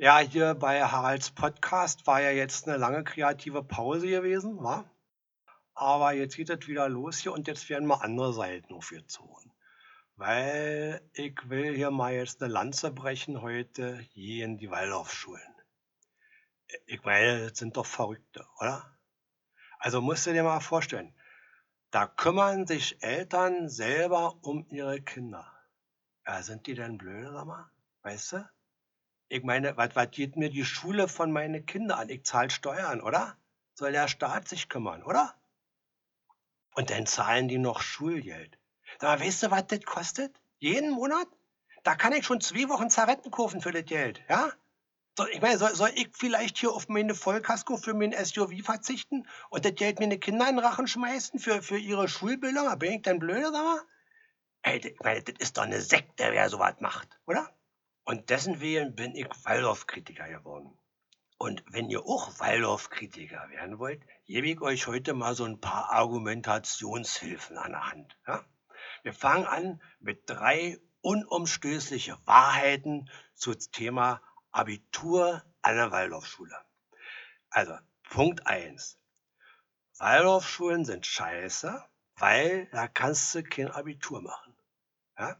Ja, hier bei Haralds Podcast war ja jetzt eine lange kreative Pause gewesen, wa? Aber jetzt geht es wieder los hier und jetzt werden mal andere Seiten aufgezogen. Weil ich will hier mal jetzt eine Lanze brechen heute hier in die Waldorfschulen. Ich meine, das sind doch Verrückte, oder? Also musst du dir mal vorstellen, da kümmern sich Eltern selber um ihre Kinder. Ja, sind die denn blöd, sag mal? Weißt du? Ich meine, was, geht mir die Schule von meinen Kindern an? Ich zahle Steuern, oder? Soll der Staat sich kümmern, oder? Und dann zahlen die noch Schulgeld. Mal, weißt du, was das kostet? Jeden Monat? Da kann ich schon zwei Wochen Zaretten kaufen für das Geld, ja? Soll, ich meine, soll, soll ich vielleicht hier auf meine Vollkasko für mein SUV verzichten und das Geld meine Kinder in den Rachen schmeißen für, für ihre Schulbildung? Da bin ich dann blöd, mal? Ey, ich meine, das ist doch eine Sekte, wer sowas macht, oder? Und dessen Willen bin ich Waldorf-Kritiker geworden. Und wenn ihr auch Waldorf-Kritiker werden wollt, gebe ich euch heute mal so ein paar Argumentationshilfen an der Hand. Ja? Wir fangen an mit drei unumstößliche Wahrheiten zum Thema Abitur an der Waldorfschule. Also, Punkt eins: Waldorfschulen sind scheiße, weil da kannst du kein Abitur machen. Ja?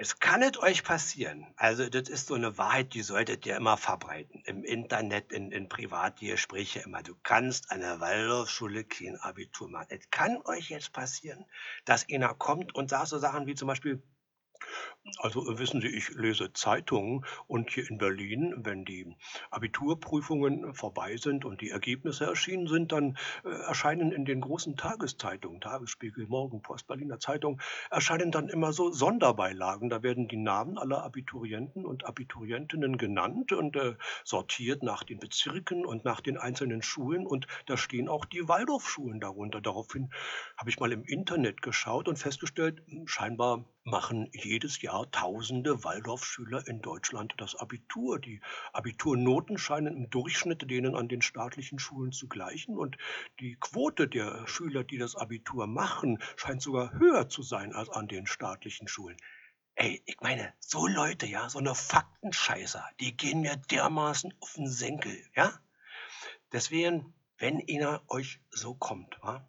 Es kann es euch passieren. Also, das ist so eine Wahrheit, die solltet ihr immer verbreiten. Im Internet, in, in Privatgespräche immer. Du kannst an der Waldorfschule kein Abitur machen. Es kann euch jetzt passieren, dass einer kommt und sagt so Sachen wie zum Beispiel, also äh, wissen Sie, ich lese Zeitungen und hier in Berlin, wenn die Abiturprüfungen vorbei sind und die Ergebnisse erschienen sind, dann äh, erscheinen in den großen Tageszeitungen, Tagesspiegel, Morgenpost, Berliner Zeitung, erscheinen dann immer so Sonderbeilagen. Da werden die Namen aller Abiturienten und Abiturientinnen genannt und äh, sortiert nach den Bezirken und nach den einzelnen Schulen und da stehen auch die Waldorfschulen darunter. Daraufhin habe ich mal im Internet geschaut und festgestellt, hm, scheinbar machen jedes Jahr tausende Waldorfschüler in Deutschland das Abitur. Die Abiturnoten scheinen im Durchschnitt denen an den staatlichen Schulen zu gleichen und die Quote der Schüler, die das Abitur machen, scheint sogar höher zu sein als an den staatlichen Schulen. Ey, ich meine, so Leute, ja, so eine Faktenscheißer, die gehen mir dermaßen auf den Senkel, ja? Deswegen, wenn einer euch so kommt, wa?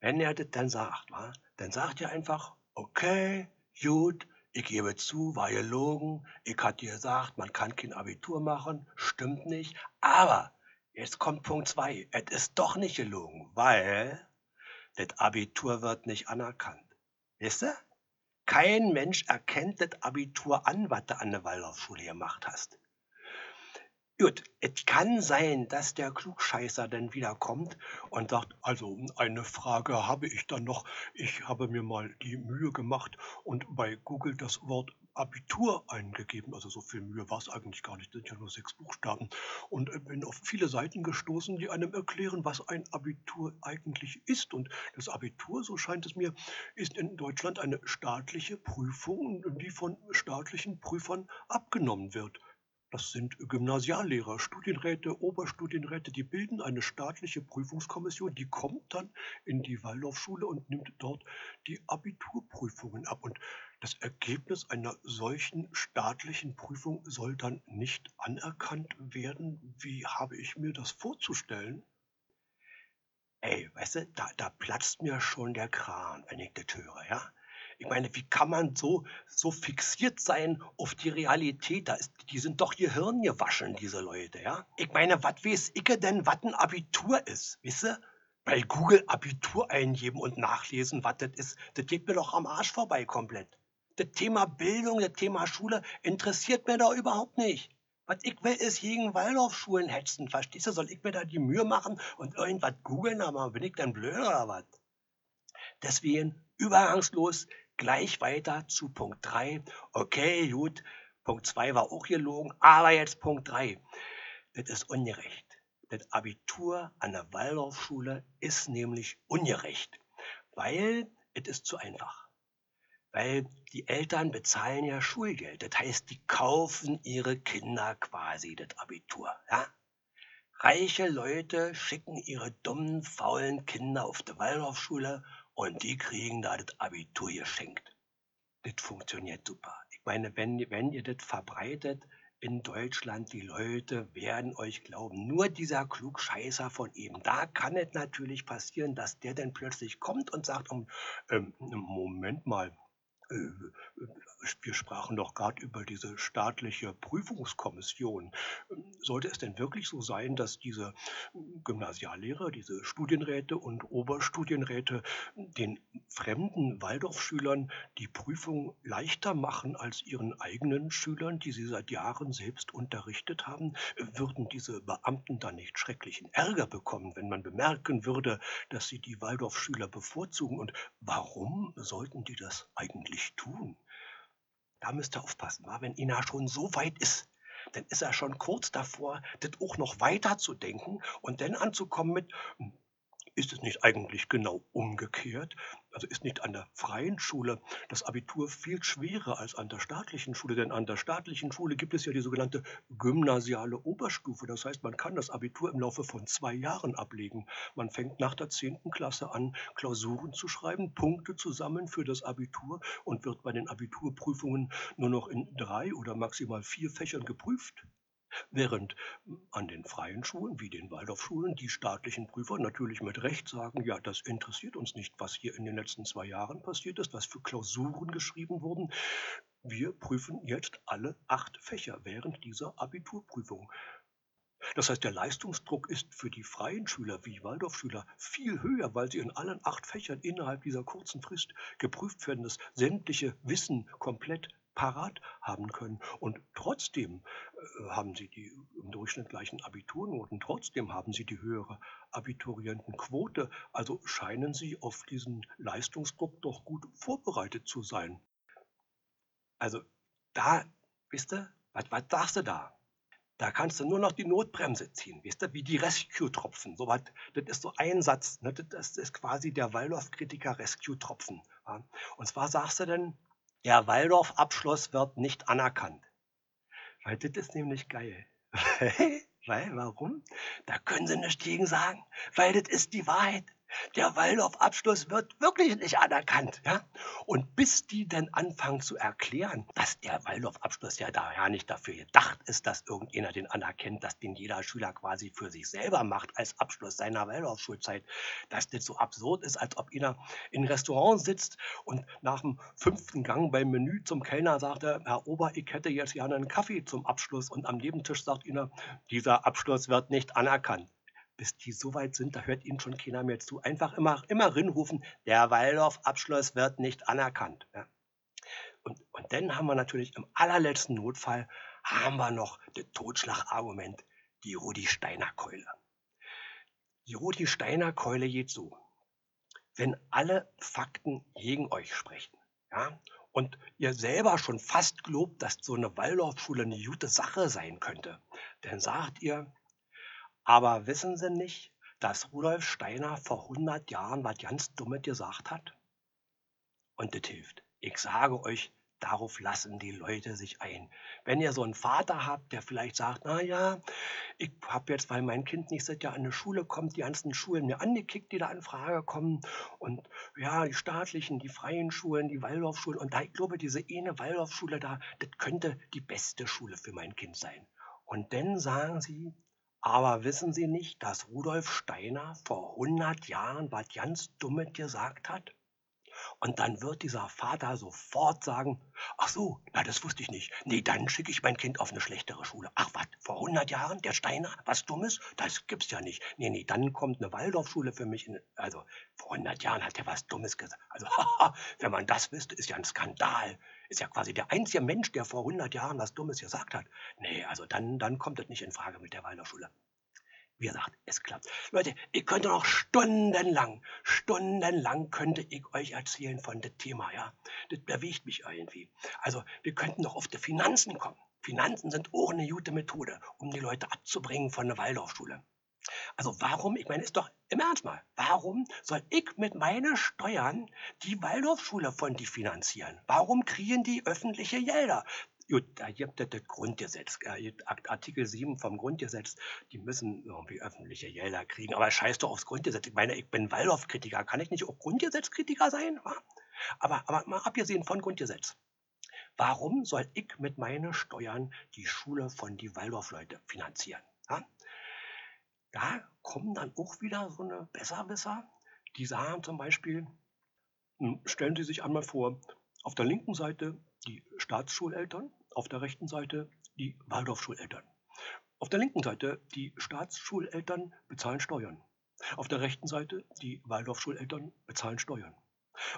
wenn er das dann sagt, wa? dann sagt ihr einfach, okay, Gut, ich gebe zu, war gelogen. Ich hatte gesagt, man kann kein Abitur machen. Stimmt nicht. Aber jetzt kommt Punkt zwei. Es ist doch nicht gelogen, weil das Abitur wird nicht anerkannt. Wisst ihr? Kein Mensch erkennt das Abitur an, was du an der Waldorfschule gemacht hast. Gut, es kann sein, dass der Klugscheißer dann wieder kommt und sagt, also eine Frage habe ich dann noch. Ich habe mir mal die Mühe gemacht und bei Google das Wort Abitur eingegeben. Also so viel Mühe war es eigentlich gar nicht, das sind ja nur sechs Buchstaben. Und äh, bin auf viele Seiten gestoßen, die einem erklären, was ein Abitur eigentlich ist. Und das Abitur, so scheint es mir, ist in Deutschland eine staatliche Prüfung, die von staatlichen Prüfern abgenommen wird. Das sind Gymnasiallehrer, Studienräte, Oberstudienräte, die bilden eine staatliche Prüfungskommission, die kommt dann in die Waldorfschule und nimmt dort die Abiturprüfungen ab. Und das Ergebnis einer solchen staatlichen Prüfung soll dann nicht anerkannt werden. Wie habe ich mir das vorzustellen? Ey, weißt du, da, da platzt mir schon der Kran, wenn ich das höre, ja? Ich meine, wie kann man so, so fixiert sein auf die Realität? Da ist, die sind doch ihr Hirn gewaschen, diese Leute, ja? Ich meine, was weiß ich denn, was ein Abitur ist, wisst ihr? Bei Google Abitur eingeben und nachlesen, was das ist, das geht mir doch am Arsch vorbei komplett. Das Thema Bildung, das Thema Schule interessiert mir da überhaupt nicht. Was ich will, ist gegen Waldorfschulen hetzen. Verstehst du? Soll ich mir da die Mühe machen und irgendwas googeln? Aber bin ich denn blöd oder was? Deswegen übergangslos gleich weiter zu Punkt 3. Okay, gut, Punkt 2 war auch gelogen, aber jetzt Punkt 3. Das ist ungerecht. Das Abitur an der Waldorfschule ist nämlich ungerecht, weil es ist zu einfach. Weil die Eltern bezahlen ja Schulgeld. Das heißt, die kaufen ihre Kinder quasi das Abitur. Ja? Reiche Leute schicken ihre dummen, faulen Kinder auf die Waldorfschule und die kriegen da das Abitur geschenkt. Das funktioniert super. Ich meine, wenn, wenn ihr das verbreitet, in Deutschland, die Leute werden euch glauben. Nur dieser Klugscheißer von eben. Da kann es natürlich passieren, dass der dann plötzlich kommt und sagt, um, ähm, Moment mal, äh, wir sprachen doch gerade über diese staatliche Prüfungskommission. Sollte es denn wirklich so sein, dass diese Gymnasiallehrer, diese Studienräte und Oberstudienräte den fremden Waldorfschülern die Prüfung leichter machen als ihren eigenen Schülern, die sie seit Jahren selbst unterrichtet haben? Würden diese Beamten dann nicht schrecklichen Ärger bekommen, wenn man bemerken würde, dass sie die Waldorfschüler bevorzugen? Und warum sollten die das eigentlich tun? Da müsst ihr aufpassen, wa? wenn Ina schon so weit ist, dann ist er schon kurz davor, das auch noch weiter zu denken und dann anzukommen mit, hm, ist es nicht eigentlich genau umgekehrt? Also ist nicht an der freien Schule das Abitur viel schwerer als an der staatlichen Schule? Denn an der staatlichen Schule gibt es ja die sogenannte gymnasiale Oberstufe. Das heißt, man kann das Abitur im Laufe von zwei Jahren ablegen. Man fängt nach der 10. Klasse an, Klausuren zu schreiben, Punkte zu sammeln für das Abitur und wird bei den Abiturprüfungen nur noch in drei oder maximal vier Fächern geprüft. Während an den freien Schulen wie den Waldorfschulen die staatlichen Prüfer natürlich mit Recht sagen, ja, das interessiert uns nicht, was hier in den letzten zwei Jahren passiert ist, was für Klausuren geschrieben wurden. Wir prüfen jetzt alle acht Fächer während dieser Abiturprüfung. Das heißt, der Leistungsdruck ist für die freien Schüler wie Waldorfschüler viel höher, weil sie in allen acht Fächern innerhalb dieser kurzen Frist geprüft werden, das sämtliche Wissen komplett parat haben können. Und trotzdem äh, haben sie die im Durchschnitt gleichen Abiturnoten, trotzdem haben sie die höhere Abiturientenquote. Also scheinen sie auf diesen Leistungsdruck doch gut vorbereitet zu sein. Also da, wisst ihr, was, was sagst du da? Da kannst du nur noch die Notbremse ziehen, wisst ihr, wie die Rescue-Tropfen. So das ist so ein Satz, ne? das ist quasi der Waldorf-Kritiker Rescue-Tropfen. Ja? Und zwar sagst du denn, der Waldorf-Abschluss wird nicht anerkannt. Weil das ist nämlich geil. Weil, warum? Da können sie nichts gegen sagen. Weil das ist die Wahrheit der Waldorf-Abschluss wird wirklich nicht anerkannt. Ja? Und bis die dann anfangen zu erklären, dass der Waldorf-Abschluss ja daher nicht dafür gedacht ist, dass irgendjemand den anerkennt, dass den jeder Schüler quasi für sich selber macht als Abschluss seiner Waldorfschulzeit, dass das so absurd ist, als ob einer in einem Restaurant sitzt und nach dem fünften Gang beim Menü zum Kellner sagte, Herr Ober, ich hätte jetzt gerne einen Kaffee zum Abschluss und am Nebentisch sagt einer, dieser Abschluss wird nicht anerkannt bis die so weit sind, da hört ihnen schon keiner mehr zu. Einfach immer, immer rinrufen, der Waldorf-Abschluss wird nicht anerkannt. Ja. Und, und dann haben wir natürlich im allerletzten Notfall, haben wir noch das Totschlagargument, die Rudi-Steiner-Keule. Die Rudi-Steiner-Keule geht so. Wenn alle Fakten gegen euch sprechen, ja, und ihr selber schon fast glaubt, dass so eine Waldorfschule eine gute Sache sein könnte, dann sagt ihr, aber wissen Sie nicht, dass Rudolf Steiner vor 100 Jahren was ganz Dummes gesagt hat? Und das hilft. Ich sage euch, darauf lassen die Leute sich ein. Wenn ihr so einen Vater habt, der vielleicht sagt, na ja, ich habe jetzt, weil mein Kind nicht seit Jahr an die Schule kommt, die ganzen Schulen mir angekickt, die da in Frage kommen und ja, die staatlichen, die freien Schulen, die Waldorfschulen und da, ich glaube, diese eine Waldorfschule da, das könnte die beste Schule für mein Kind sein. Und dann sagen sie, aber wissen Sie nicht, dass Rudolf Steiner vor 100 Jahren was ganz Dummes gesagt hat? Und dann wird dieser Vater sofort sagen, ach so, na das wusste ich nicht. Nee, dann schicke ich mein Kind auf eine schlechtere Schule. Ach was, vor 100 Jahren, der Steiner, was Dummes? Das gibt's ja nicht. Nee, nee, dann kommt eine Waldorfschule für mich. In, also vor 100 Jahren hat er was Dummes gesagt. Also, haha, wenn man das wüsste, ist ja ein Skandal. Ist ja quasi der einzige Mensch, der vor 100 Jahren was Dummes gesagt hat. Nee, also dann, dann kommt das nicht in Frage mit der Waldorfschule. Wie gesagt, es klappt. Leute, ich könnte noch stundenlang, stundenlang könnte ich euch erzählen von dem Thema, ja. Das bewegt mich irgendwie. Also, wir könnten noch auf die Finanzen kommen. Finanzen sind auch eine gute Methode, um die Leute abzubringen von der Waldorfschule. Also warum, ich meine, ist doch im Ernst mal, warum soll ich mit meinen Steuern die Waldorfschule von die finanzieren? Warum kriegen die öffentliche Gelder? Gut, da gibt es das Grundgesetz, Artikel 7 vom Grundgesetz, die müssen irgendwie öffentliche Gelder kriegen. Aber scheiß doch aufs Grundgesetz. Ich meine, ich bin Waldorf-Kritiker. Kann ich nicht auch Grundgesetzkritiker sein? Aber, aber mal abgesehen von Grundgesetz. Warum soll ich mit meinen Steuern die Schule von die Waldorfleute finanzieren? Da kommen dann auch wieder so eine Besserwisser, die sagen zum Beispiel, hm, stellen Sie sich einmal vor, auf der linken Seite die Staatsschuleltern, auf der rechten Seite die Waldorfschuleltern. Auf der linken Seite die Staatsschuleltern bezahlen Steuern. Auf der rechten Seite die Waldorfschuleltern bezahlen Steuern.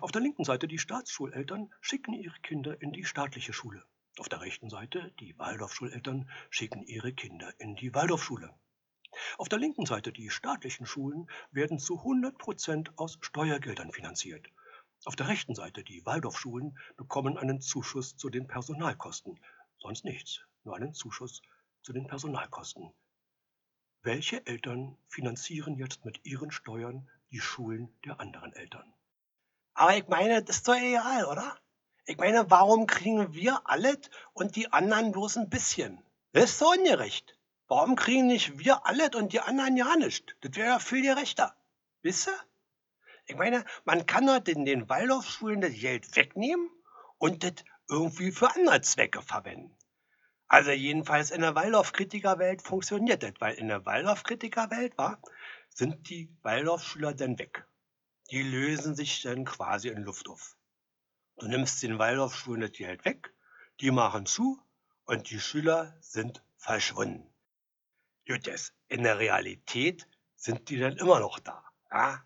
Auf der linken Seite die Staatsschuleltern schicken ihre Kinder in die staatliche Schule. Auf der rechten Seite die Waldorfschuleltern schicken ihre Kinder in die Waldorfschule. Auf der linken Seite die staatlichen Schulen werden zu 100 Prozent aus Steuergeldern finanziert. Auf der rechten Seite die Waldorfschulen bekommen einen Zuschuss zu den Personalkosten. Sonst nichts, nur einen Zuschuss zu den Personalkosten. Welche Eltern finanzieren jetzt mit ihren Steuern die Schulen der anderen Eltern? Aber ich meine, das ist doch egal, oder? Ich meine, warum kriegen wir alles und die anderen bloß ein bisschen? Das ist so ungerecht. Warum kriegen nicht wir alles und die anderen ja nicht? Das wäre ja viel gerechter. Wisst ihr? Ich meine, man kann doch in den Waldorfschulen das Geld wegnehmen und das irgendwie für andere Zwecke verwenden. Also jedenfalls in der Waldorf-Kritikerwelt funktioniert das, weil in der Waldorf-Kritikerwelt war, sind die Waldorfschüler dann weg. Die lösen sich dann quasi in Luft auf. Du nimmst den Waldorfschulen das Geld weg, die machen zu und die Schüler sind verschwunden. Gut, in der Realität sind die dann immer noch da. Ja?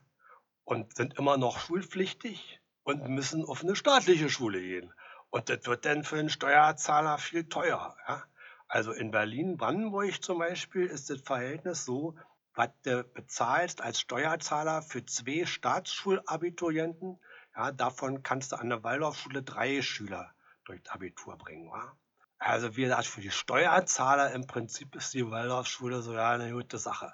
Und sind immer noch schulpflichtig und müssen auf eine staatliche Schule gehen. Und das wird dann für den Steuerzahler viel teurer. Ja? Also in Berlin-Brandenburg zum Beispiel ist das Verhältnis so, was du bezahlst als Steuerzahler für zwei Staatsschulabiturienten, ja, davon kannst du an der Waldorfschule drei Schüler durchs Abitur bringen. Wa? Also wie gesagt, für die Steuerzahler im Prinzip ist die Waldorfschule so ja eine gute Sache.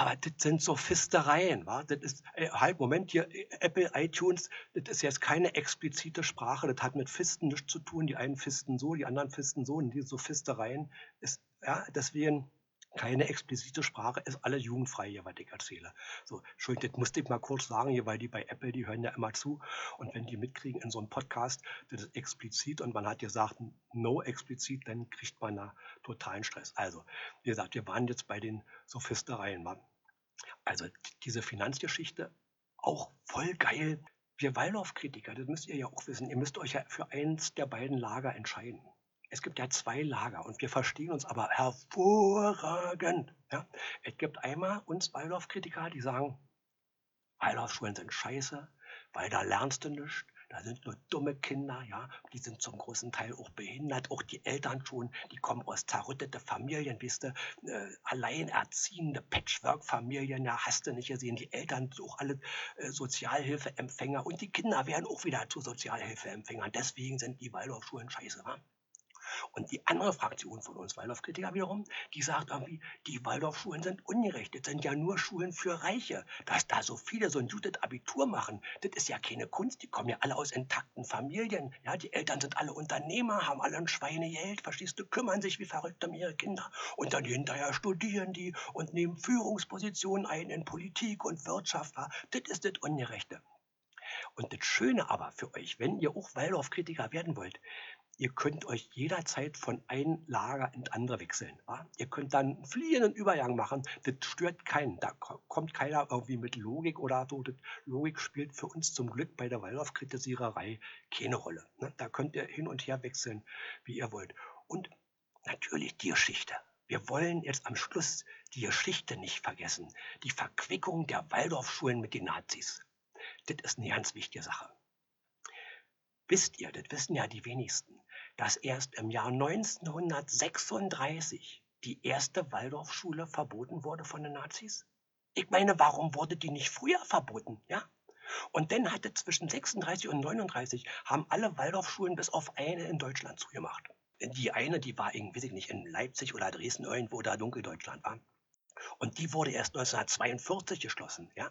Aber das sind so Fistereien, wa? Das ist, ey, halt, Moment hier, Apple, iTunes, das ist jetzt keine explizite Sprache, das hat mit Fisten nichts zu tun. Die einen fisten so, die anderen fisten so, und diese so Fistereien ist, ja, deswegen keine explizite Sprache, ist alles jugendfrei hier, was ich erzähle. So, Entschuldigung, das musste ich mal kurz sagen hier, weil die bei Apple, die hören ja immer zu. Und wenn die mitkriegen in so einem Podcast, das ist explizit und man hat gesagt, no explizit, dann kriegt man da totalen Stress. Also, wie gesagt, wir waren jetzt bei den Sophistereien. Mann. Also, diese Finanzgeschichte, auch voll geil. Wir Waldorf-Kritiker, das müsst ihr ja auch wissen, ihr müsst euch ja für eins der beiden Lager entscheiden. Es gibt ja zwei Lager und wir verstehen uns aber hervorragend. Ja? Es gibt einmal uns Waldorf-Kritiker, die sagen, Waldorfschulen sind scheiße, weil da lernst du nichts. Da sind nur dumme Kinder, ja, die sind zum großen Teil auch behindert, auch die Eltern schon, die kommen aus zerrüttete Familien, wisst du, äh, alleinerziehende Patchwork-Familien, ja, hast du nicht gesehen, die Eltern sind auch alle äh, Sozialhilfeempfänger. Und die Kinder werden auch wieder zu Sozialhilfeempfängern. Deswegen sind die Waldorfschulen scheiße, wa? Und die andere Fraktion von uns Waldorfkritiker wiederum, die sagt irgendwie, die Waldorfschulen sind ungerecht. Das sind ja nur Schulen für Reiche. Dass da so viele so ein gutes Abitur machen, das ist ja keine Kunst. Die kommen ja alle aus intakten Familien. Ja, die Eltern sind alle Unternehmer, haben alle ein Schweinegeld, verstehst du, kümmern sich wie verrückt um ihre Kinder. Und dann hinterher studieren die und nehmen Führungspositionen ein in Politik und Wirtschaft. Das ist das Ungerechte. Und das Schöne aber für euch, wenn ihr auch Waldorfkritiker werden wollt, Ihr könnt euch jederzeit von einem Lager ins andere wechseln. Wa? Ihr könnt dann einen fliehenden Übergang machen. Das stört keinen. Da kommt keiner irgendwie mit Logik oder so. Das Logik spielt für uns zum Glück bei der Waldorf-Kritisiererei keine Rolle. Ne? Da könnt ihr hin und her wechseln, wie ihr wollt. Und natürlich die Geschichte. Wir wollen jetzt am Schluss die Geschichte nicht vergessen. Die Verquickung der Waldorfschulen mit den Nazis. Das ist eine ganz wichtige Sache. Wisst ihr, das wissen ja die wenigsten dass erst im Jahr 1936 die erste Waldorfschule verboten wurde von den Nazis? Ich meine, warum wurde die nicht früher verboten? Ja? Und dann hatte zwischen 36 und 39 haben alle Waldorfschulen bis auf eine in Deutschland zugemacht. Die eine, die war irgendwie, weiß ich nicht, in Leipzig oder Dresden irgendwo da Dunkeldeutschland war. Und die wurde erst 1942 geschlossen, ja.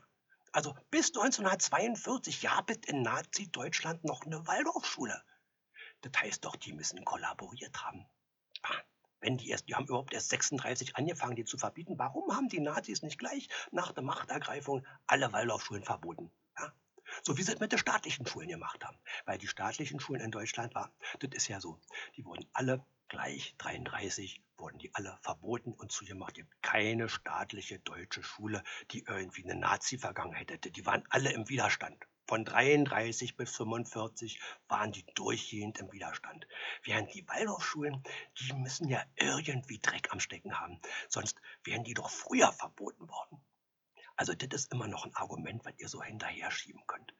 Also bis 1942 gab es in Nazi-Deutschland noch eine Waldorfschule. Das heißt doch, die müssen kollaboriert haben. Ah, wenn die erst, die haben überhaupt erst 36 angefangen, die zu verbieten. Warum haben die Nazis nicht gleich nach der Machtergreifung alle Waldorfschulen verboten? Ja? So wie sie es mit den staatlichen Schulen gemacht haben. Weil die staatlichen Schulen in Deutschland waren, das ist ja so, die wurden alle gleich 33 wurden die alle verboten und zugemacht. Es gibt keine staatliche deutsche Schule, die irgendwie eine Nazi-Vergangenheit hätte. Die waren alle im Widerstand. Von 33 bis 45 waren die durchgehend im Widerstand. Während die Waldorfschulen, die müssen ja irgendwie Dreck am Stecken haben. Sonst wären die doch früher verboten worden. Also das ist immer noch ein Argument, was ihr so hinterher schieben könnt.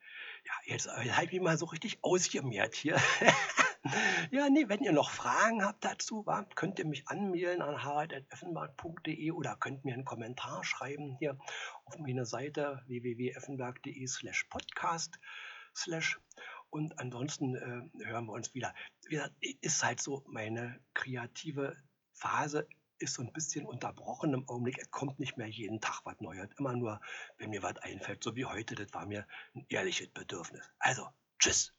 Ja, jetzt, jetzt habe ich mich mal so richtig ausgemehrt hier. Ja, nee, wenn ihr noch Fragen habt dazu, könnt ihr mich anmelden an harald.effenberg.de oder könnt mir einen Kommentar schreiben hier auf meine Seite www.effenberg.de slash podcast slash und ansonsten äh, hören wir uns wieder. wieder. Ist halt so, meine kreative Phase ist so ein bisschen unterbrochen im Augenblick. Es kommt nicht mehr jeden Tag was Neues. Immer nur, wenn mir was einfällt, so wie heute. Das war mir ein ehrliches Bedürfnis. Also, tschüss.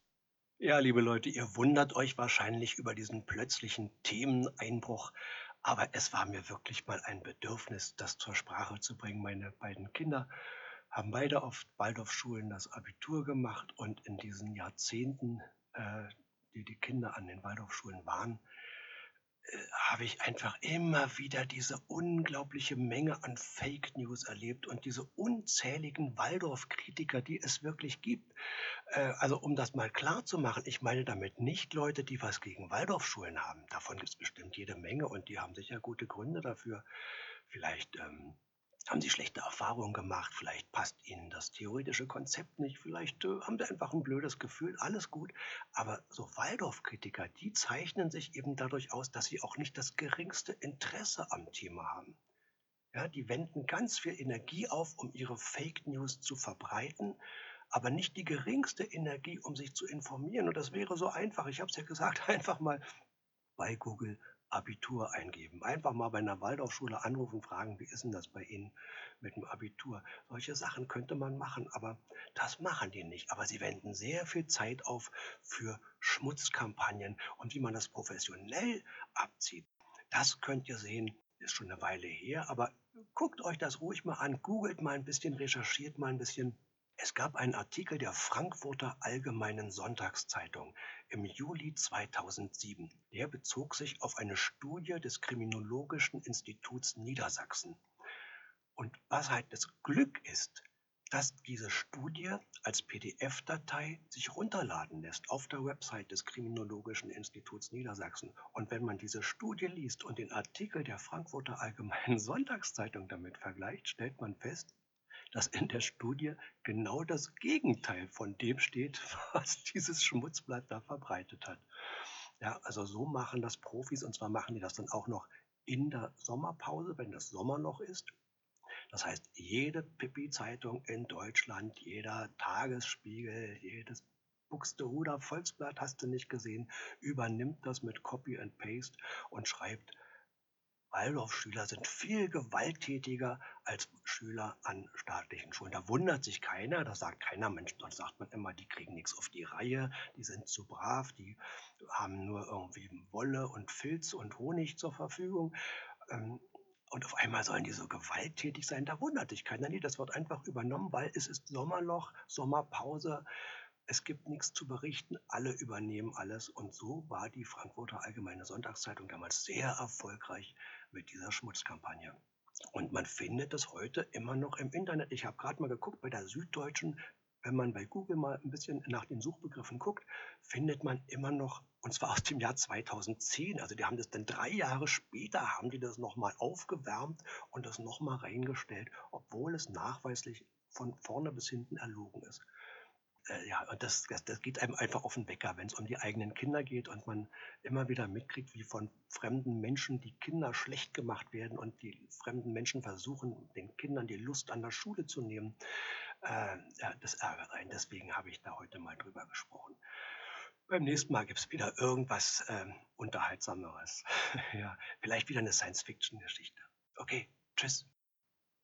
Ja, liebe Leute, ihr wundert euch wahrscheinlich über diesen plötzlichen Themeneinbruch, aber es war mir wirklich mal ein Bedürfnis, das zur Sprache zu bringen. Meine beiden Kinder haben beide auf Waldorfschulen das Abitur gemacht und in diesen Jahrzehnten, äh, die die Kinder an den Waldorfschulen waren, habe ich einfach immer wieder diese unglaubliche Menge an Fake News erlebt und diese unzähligen Waldorf-Kritiker, die es wirklich gibt. Äh, also um das mal klar zu machen, ich meine damit nicht Leute, die was gegen Waldorfschulen haben. Davon gibt es bestimmt jede Menge und die haben sicher gute Gründe dafür. Vielleicht ähm, haben Sie schlechte Erfahrungen gemacht? Vielleicht passt Ihnen das theoretische Konzept nicht. Vielleicht äh, haben Sie einfach ein blödes Gefühl. Alles gut. Aber so Waldorf-Kritiker, die zeichnen sich eben dadurch aus, dass sie auch nicht das geringste Interesse am Thema haben. Ja, die wenden ganz viel Energie auf, um ihre Fake News zu verbreiten, aber nicht die geringste Energie, um sich zu informieren. Und das wäre so einfach. Ich habe es ja gesagt, einfach mal bei Google Abitur eingeben. Einfach mal bei einer Waldorfschule anrufen, fragen, wie ist denn das bei Ihnen mit dem Abitur? Solche Sachen könnte man machen, aber das machen die nicht. Aber sie wenden sehr viel Zeit auf für Schmutzkampagnen und wie man das professionell abzieht. Das könnt ihr sehen, ist schon eine Weile her, aber guckt euch das ruhig mal an, googelt mal ein bisschen, recherchiert mal ein bisschen. Es gab einen Artikel der Frankfurter Allgemeinen Sonntagszeitung im Juli 2007. Der bezog sich auf eine Studie des Kriminologischen Instituts Niedersachsen. Und was halt das Glück ist, dass diese Studie als PDF-Datei sich runterladen lässt auf der Website des Kriminologischen Instituts Niedersachsen. Und wenn man diese Studie liest und den Artikel der Frankfurter Allgemeinen Sonntagszeitung damit vergleicht, stellt man fest, dass in der Studie genau das Gegenteil von dem steht, was dieses Schmutzblatt da verbreitet hat. Ja, also so machen das Profis und zwar machen die das dann auch noch in der Sommerpause, wenn das Sommerloch ist. Das heißt, jede Pipi-Zeitung in Deutschland, jeder Tagesspiegel, jedes Buxtehuder Volksblatt hast du nicht gesehen, übernimmt das mit Copy and Paste und schreibt Waldorfschüler sind viel gewalttätiger als Schüler an staatlichen Schulen. Da wundert sich keiner, da sagt keiner, Mensch, dort sagt man immer, die kriegen nichts auf die Reihe, die sind zu brav, die haben nur irgendwie Wolle und Filz und Honig zur Verfügung. Ähm, und auf einmal sollen die so gewalttätig sein, da wundert sich keiner. Nee, das wird einfach übernommen, weil es ist Sommerloch, Sommerpause es gibt nichts zu berichten, alle übernehmen alles. Und so war die Frankfurter Allgemeine Sonntagszeitung damals sehr erfolgreich mit dieser Schmutzkampagne. Und man findet es heute immer noch im Internet. Ich habe gerade mal geguckt bei der Süddeutschen, wenn man bei Google mal ein bisschen nach den Suchbegriffen guckt, findet man immer noch, und zwar aus dem Jahr 2010, also die haben das dann drei Jahre später, haben die das nochmal aufgewärmt und das nochmal reingestellt, obwohl es nachweislich von vorne bis hinten erlogen ist äh, ja, das, das, das geht einem einfach auf den Wecker, wenn es um die eigenen Kinder geht und man immer wieder mitkriegt, wie von fremden Menschen die Kinder schlecht gemacht werden und die fremden Menschen versuchen, den Kindern die Lust an der Schule zu nehmen. Äh, ja, das ärgert einen. Deswegen habe ich da heute mal drüber gesprochen. Beim nächsten Mal gibt es wieder irgendwas äh, Unterhaltsameres. ja, vielleicht wieder eine Science-Fiction-Geschichte. Okay, tschüss.